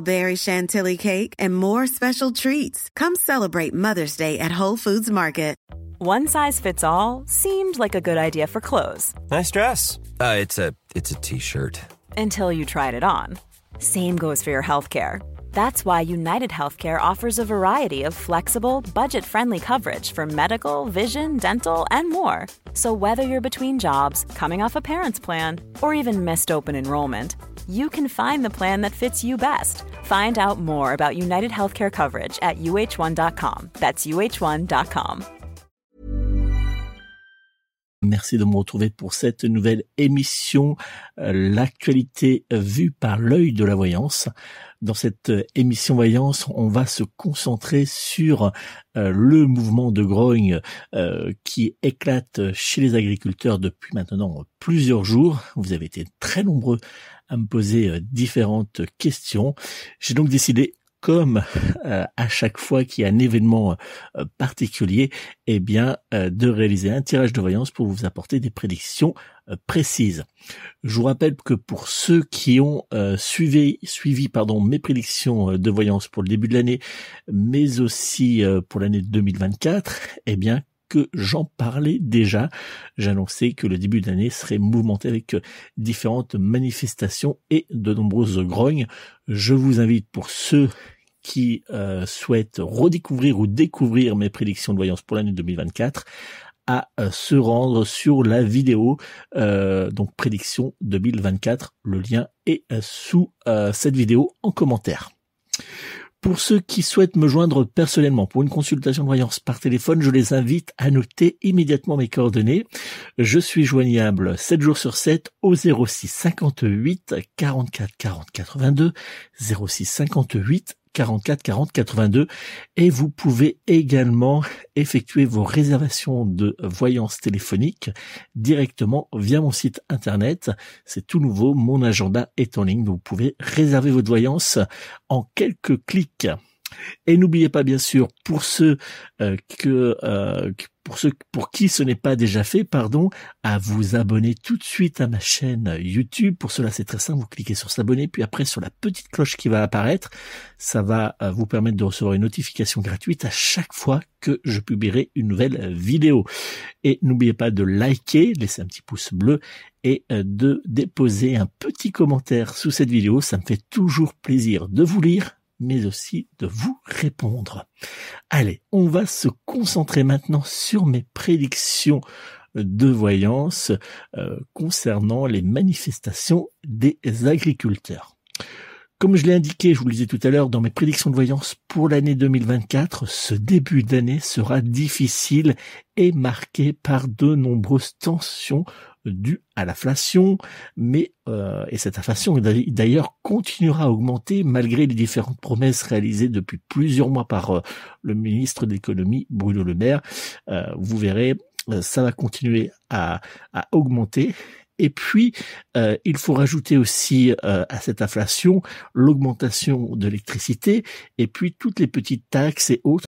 berry chantilly cake, and more special treats. Come celebrate Mother's Day at Whole Foods Market. One size fits all seemed like a good idea for clothes Nice dress. Uh, it's a it's a t-shirt. until you tried it on. Same goes for your healthcare. That's why United Healthcare offers a variety of flexible, budget friendly coverage for medical, vision, dental, and more. So, whether you're between jobs, coming off a parent's plan, or even missed open enrollment, you can find the plan that fits you best. Find out more about United Healthcare coverage at uh1.com. That's uh1.com. Merci de me retrouver pour cette nouvelle émission, euh, l'actualité vue par l'œil de la voyance. Dans cette euh, émission voyance, on va se concentrer sur euh, le mouvement de grogne euh, qui éclate chez les agriculteurs depuis maintenant plusieurs jours. Vous avez été très nombreux à me poser différentes questions. J'ai donc décidé comme euh, à chaque fois qu'il y a un événement euh, particulier, eh bien, euh, de réaliser un tirage de voyance pour vous apporter des prédictions précises. Je vous rappelle que pour ceux qui ont suivi, suivi pardon, mes prédictions de voyance pour le début de l'année, mais aussi pour l'année 2024, eh bien, que j'en parlais déjà. J'annonçais que le début de l'année serait mouvementé avec différentes manifestations et de nombreuses grognes. Je vous invite pour ceux qui euh, souhaitent redécouvrir ou découvrir mes prédictions de voyance pour l'année 2024 à euh, se rendre sur la vidéo euh, donc prédiction 2024. Le lien est euh, sous cette vidéo en commentaire. Pour ceux qui souhaitent me joindre personnellement pour une consultation de voyance par téléphone, je les invite à noter immédiatement mes coordonnées. Je suis joignable 7 jours sur 7 au 06 58 44 40 82 06 58 44 40 82 et vous pouvez également effectuer vos réservations de voyance téléphonique directement via mon site internet. C'est tout nouveau, mon agenda est en ligne. Vous pouvez réserver votre voyance en quelques clics. Et n'oubliez pas bien sûr pour ceux euh, que euh, pour ceux pour qui ce n'est pas déjà fait, pardon, à vous abonner tout de suite à ma chaîne YouTube. Pour cela, c'est très simple, vous cliquez sur s'abonner, puis après sur la petite cloche qui va apparaître, ça va euh, vous permettre de recevoir une notification gratuite à chaque fois que je publierai une nouvelle vidéo. Et n'oubliez pas de liker, laisser un petit pouce bleu et de déposer un petit commentaire sous cette vidéo. Ça me fait toujours plaisir de vous lire mais aussi de vous répondre. Allez, on va se concentrer maintenant sur mes prédictions de voyance euh, concernant les manifestations des agriculteurs. Comme je l'ai indiqué, je vous le disais tout à l'heure, dans mes prédictions de voyance pour l'année 2024, ce début d'année sera difficile et marqué par de nombreuses tensions dues à l'inflation, mais euh, et cette inflation d'ailleurs continuera à augmenter malgré les différentes promesses réalisées depuis plusieurs mois par euh, le ministre de l'économie Bruno Le Maire. Euh, vous verrez, ça va continuer à, augmenter et puis, il faut rajouter aussi à cette inflation l'augmentation de l'électricité et puis toutes les petites taxes et autres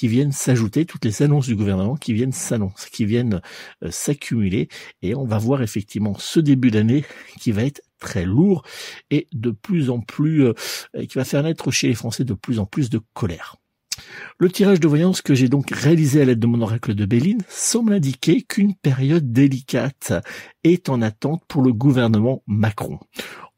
qui viennent s'ajouter, toutes les annonces du gouvernement qui viennent s'annoncer, qui viennent euh, s'accumuler, et on va voir effectivement ce début d'année qui va être très lourd et de plus en plus, euh, qui va faire naître chez les Français de plus en plus de colère. Le tirage de voyance que j'ai donc réalisé à l'aide de mon oracle de Béline semble indiquer qu'une période délicate est en attente pour le gouvernement Macron.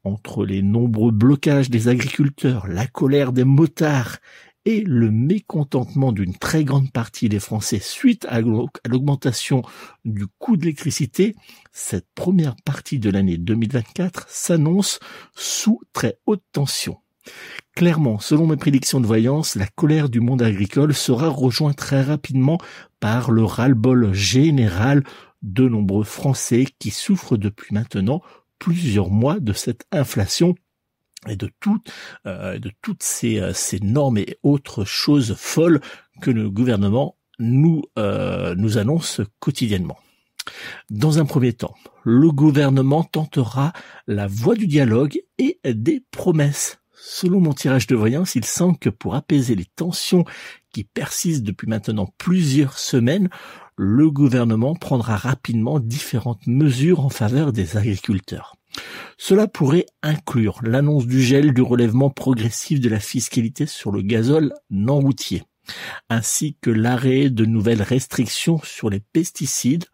Entre les nombreux blocages des agriculteurs, la colère des motards et le mécontentement d'une très grande partie des Français suite à l'augmentation du coût de l'électricité, cette première partie de l'année 2024 s'annonce sous très haute tension. Clairement, selon mes prédictions de voyance, la colère du monde agricole sera rejointe très rapidement par le ras-le-bol général de nombreux Français qui souffrent depuis maintenant plusieurs mois de cette inflation et de toutes euh, de toutes ces, euh, ces normes et autres choses folles que le gouvernement euh, nous annonce quotidiennement. Dans un premier temps, le gouvernement tentera la voie du dialogue et des promesses. Selon mon tirage de voyance, il semble que pour apaiser les tensions qui persistent depuis maintenant plusieurs semaines, le gouvernement prendra rapidement différentes mesures en faveur des agriculteurs. Cela pourrait inclure l'annonce du gel du relèvement progressif de la fiscalité sur le gazole non routier, ainsi que l'arrêt de nouvelles restrictions sur les pesticides,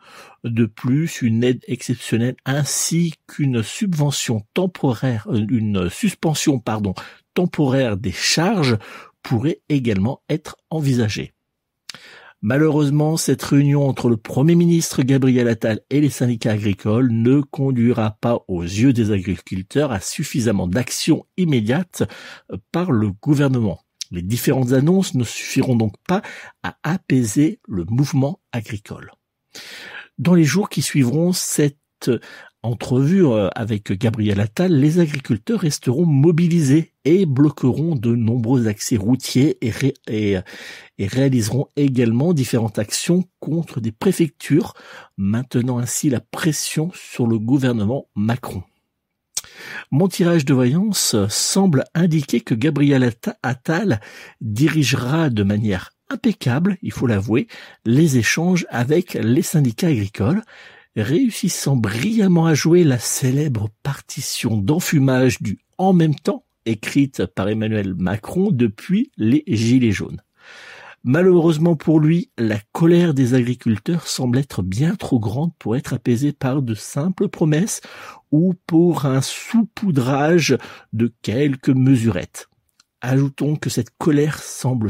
de plus une aide exceptionnelle ainsi qu'une subvention temporaire, euh, une suspension pardon, temporaire des charges pourrait également être envisagée. Malheureusement, cette réunion entre le Premier ministre Gabriel Attal et les syndicats agricoles ne conduira pas aux yeux des agriculteurs à suffisamment d'actions immédiates par le gouvernement. Les différentes annonces ne suffiront donc pas à apaiser le mouvement agricole. Dans les jours qui suivront cette entrevue euh, avec Gabriel Attal, les agriculteurs resteront mobilisés et bloqueront de nombreux accès routiers et, réaliseront également différentes actions contre des préfectures, maintenant ainsi la pression sur le gouvernement Macron. Mon tirage de voyance semble indiquer que Gabriel Attal dirigera de manière impeccable, il faut l'avouer, les échanges avec les syndicats agricoles, réussissant brillamment à jouer la célèbre partition d'enfumage du en même temps écrite par Emmanuel Macron depuis les Gilets jaunes. Malheureusement pour lui, la colère des agriculteurs semble être bien trop grande pour être apaisée par de simples promesses ou pour un saupoudrage de quelques mesurettes. Ajoutons que cette colère semble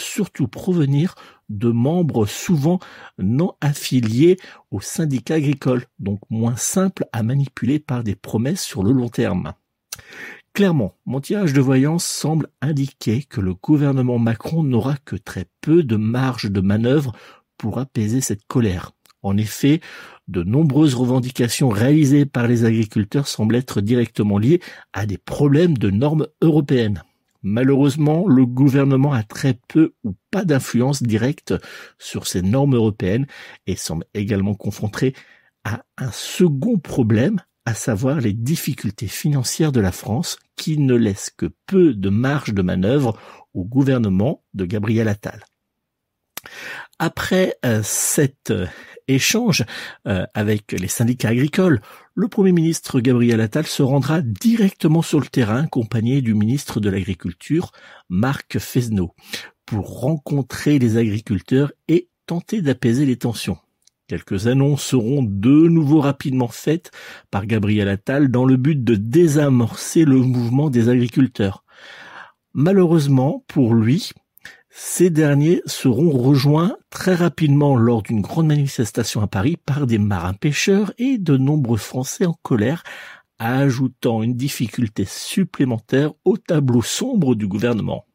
Surtout provenir de membres souvent non affiliés au syndicat agricole, donc moins simples à manipuler par des promesses sur le long terme. Clairement, mon tirage de voyance semble indiquer que le gouvernement Macron n'aura que très peu de marge de manœuvre pour apaiser cette colère. En effet, de nombreuses revendications réalisées par les agriculteurs semblent être directement liées à des problèmes de normes européennes. Malheureusement, le gouvernement a très peu ou pas d'influence directe sur ces normes européennes et semble également confronté à un second problème, à savoir les difficultés financières de la France qui ne laissent que peu de marge de manœuvre au gouvernement de Gabriel Attal. Après euh, cet euh, échange euh, avec les syndicats agricoles, le Premier ministre Gabriel Attal se rendra directement sur le terrain accompagné du ministre de l'Agriculture, Marc Fesneau, pour rencontrer les agriculteurs et tenter d'apaiser les tensions. Quelques annonces seront de nouveau rapidement faites par Gabriel Attal dans le but de désamorcer le mouvement des agriculteurs. Malheureusement pour lui, ces derniers seront rejoints très rapidement lors d'une grande manifestation à Paris par des marins pêcheurs et de nombreux Français en colère, ajoutant une difficulté supplémentaire au tableau sombre du gouvernement.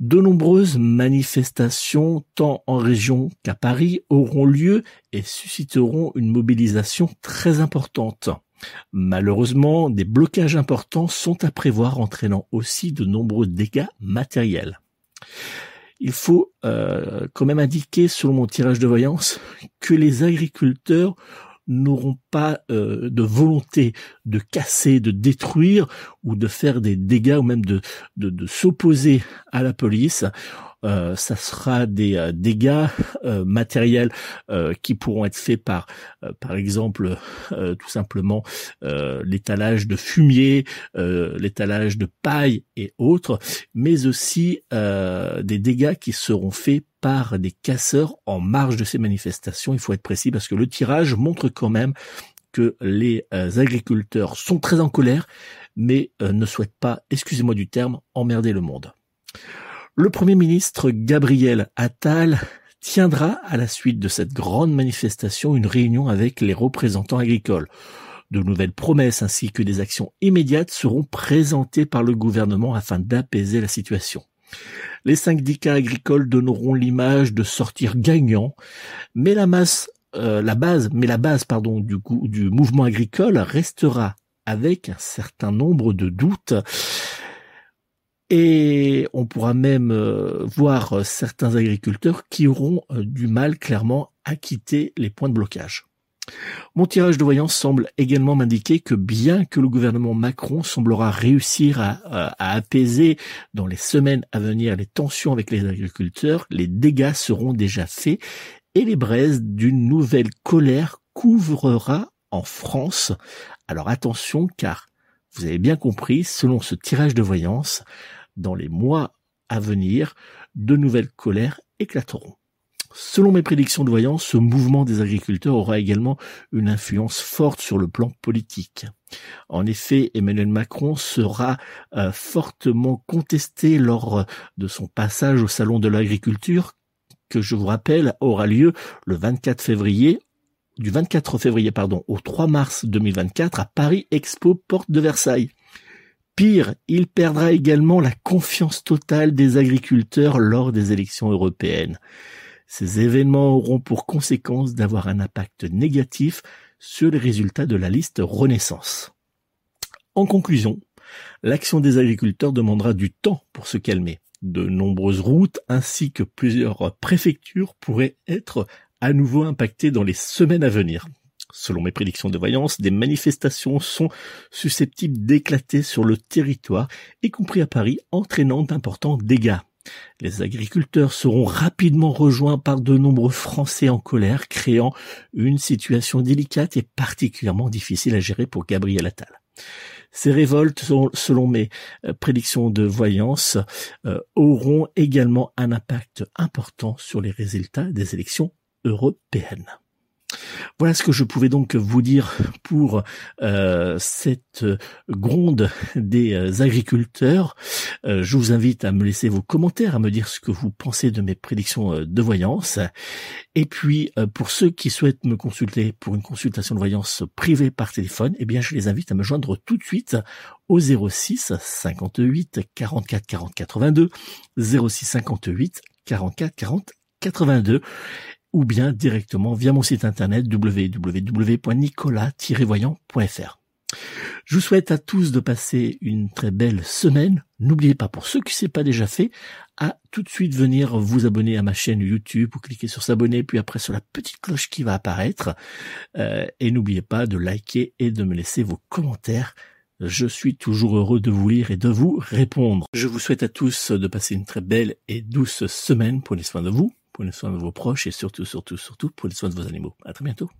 De nombreuses manifestations, tant en région qu'à Paris, auront lieu et susciteront une mobilisation très importante. Malheureusement, des blocages importants sont à prévoir entraînant aussi de nombreux dégâts matériels. Il faut euh, quand même indiquer, selon mon tirage de voyance, que les agriculteurs n'auront pas euh, de volonté de casser, de détruire ou de faire des dégâts ou même de, de s'opposer à la police. Euh, ça sera des euh, dégâts euh, matériels qui pourront être faits par, par exemple, tout simplement l'étalage de fumier, l'étalage de paille et autres, mais aussi des dégâts qui seront faits des casseurs en marge de ces manifestations. Il faut être précis parce que le tirage montre quand même que les agriculteurs sont très en colère, mais ne souhaitent pas, excusez-moi du terme, emmerder le monde. Le Premier ministre Gabriel Attal tiendra à la suite de cette grande manifestation une réunion avec les représentants agricoles. De nouvelles promesses ainsi que des actions immédiates seront présentées par le gouvernement afin d'apaiser la situation. Les syndicats agricoles donneront l'image de sortir gagnants, mais la masse, euh, la base, mais la base, pardon, du, mouvement agricole restera avec un certain nombre de doutes et on pourra même euh, voir certains agriculteurs qui auront euh, du mal clairement à quitter les points de blocage. Mon tirage de voyance semble également m'indiquer que bien que le gouvernement Macron semblera réussir à, apaiser dans les semaines à venir les tensions avec les agriculteurs, les dégâts seront déjà faits et les braises d'une nouvelle colère couvrera en France. Alors attention car vous avez bien compris, selon ce tirage de voyance, dans les mois à venir, de nouvelles colères éclateront. Selon mes prédictions de voyance, ce mouvement des agriculteurs aura également une influence forte sur le plan politique. En effet, Emmanuel Macron sera euh, fortement contesté lors de son passage au Salon de l'agriculture, que je vous rappelle aura lieu le 24 février du 24 février pardon au 3 mars 2024 à Paris Expo Porte de Versailles. Pire, il perdra également la confiance totale des agriculteurs lors des élections européennes. Ces événements auront pour conséquence d'avoir un impact négatif sur les résultats de la liste Renaissance. En conclusion, l'action des agriculteurs demandera du temps pour se calmer. De nombreuses routes ainsi que plusieurs préfectures pourraient être à nouveau impactées dans les semaines à venir. Selon mes prédictions de voyance, des manifestations sont susceptibles d'éclater sur le territoire, y compris à Paris, entraînant d'importants dégâts. Les agriculteurs seront rapidement rejoints par de nombreux Français en colère, créant une situation délicate et particulièrement difficile à gérer pour Gabriel Attal. Ces révoltes, selon mes euh, prédictions de voyance, euh, auront également un impact important sur les résultats des élections européennes. Voilà ce que je pouvais donc vous dire pour euh, cette gronde des agriculteurs. Euh, je vous invite à me laisser vos commentaires, à me dire ce que vous pensez de mes prédictions de voyance. Et puis, pour ceux qui souhaitent me consulter pour une consultation de voyance privée par téléphone, eh bien, je les invite à me joindre tout de suite au 06 58 44 40 82, 06 58 44 40 82 ou bien directement via mon site internet www.nicolas-voyant.fr. Je vous souhaite à tous de passer une très belle semaine. N'oubliez pas, pour ceux qui ne s'est pas déjà fait, à tout de suite venir vous abonner à ma chaîne YouTube ou cliquer sur s'abonner, puis après sur la petite cloche qui va apparaître. Euh, et n'oubliez pas de liker et de me laisser vos commentaires. Je suis toujours heureux de vous lire et de vous répondre. Je vous souhaite à tous de passer une très belle et douce semaine. Prenez soin de vous. Prenez soin de vos proches et surtout, surtout, surtout, prenez soin de vos animaux. À très bientôt.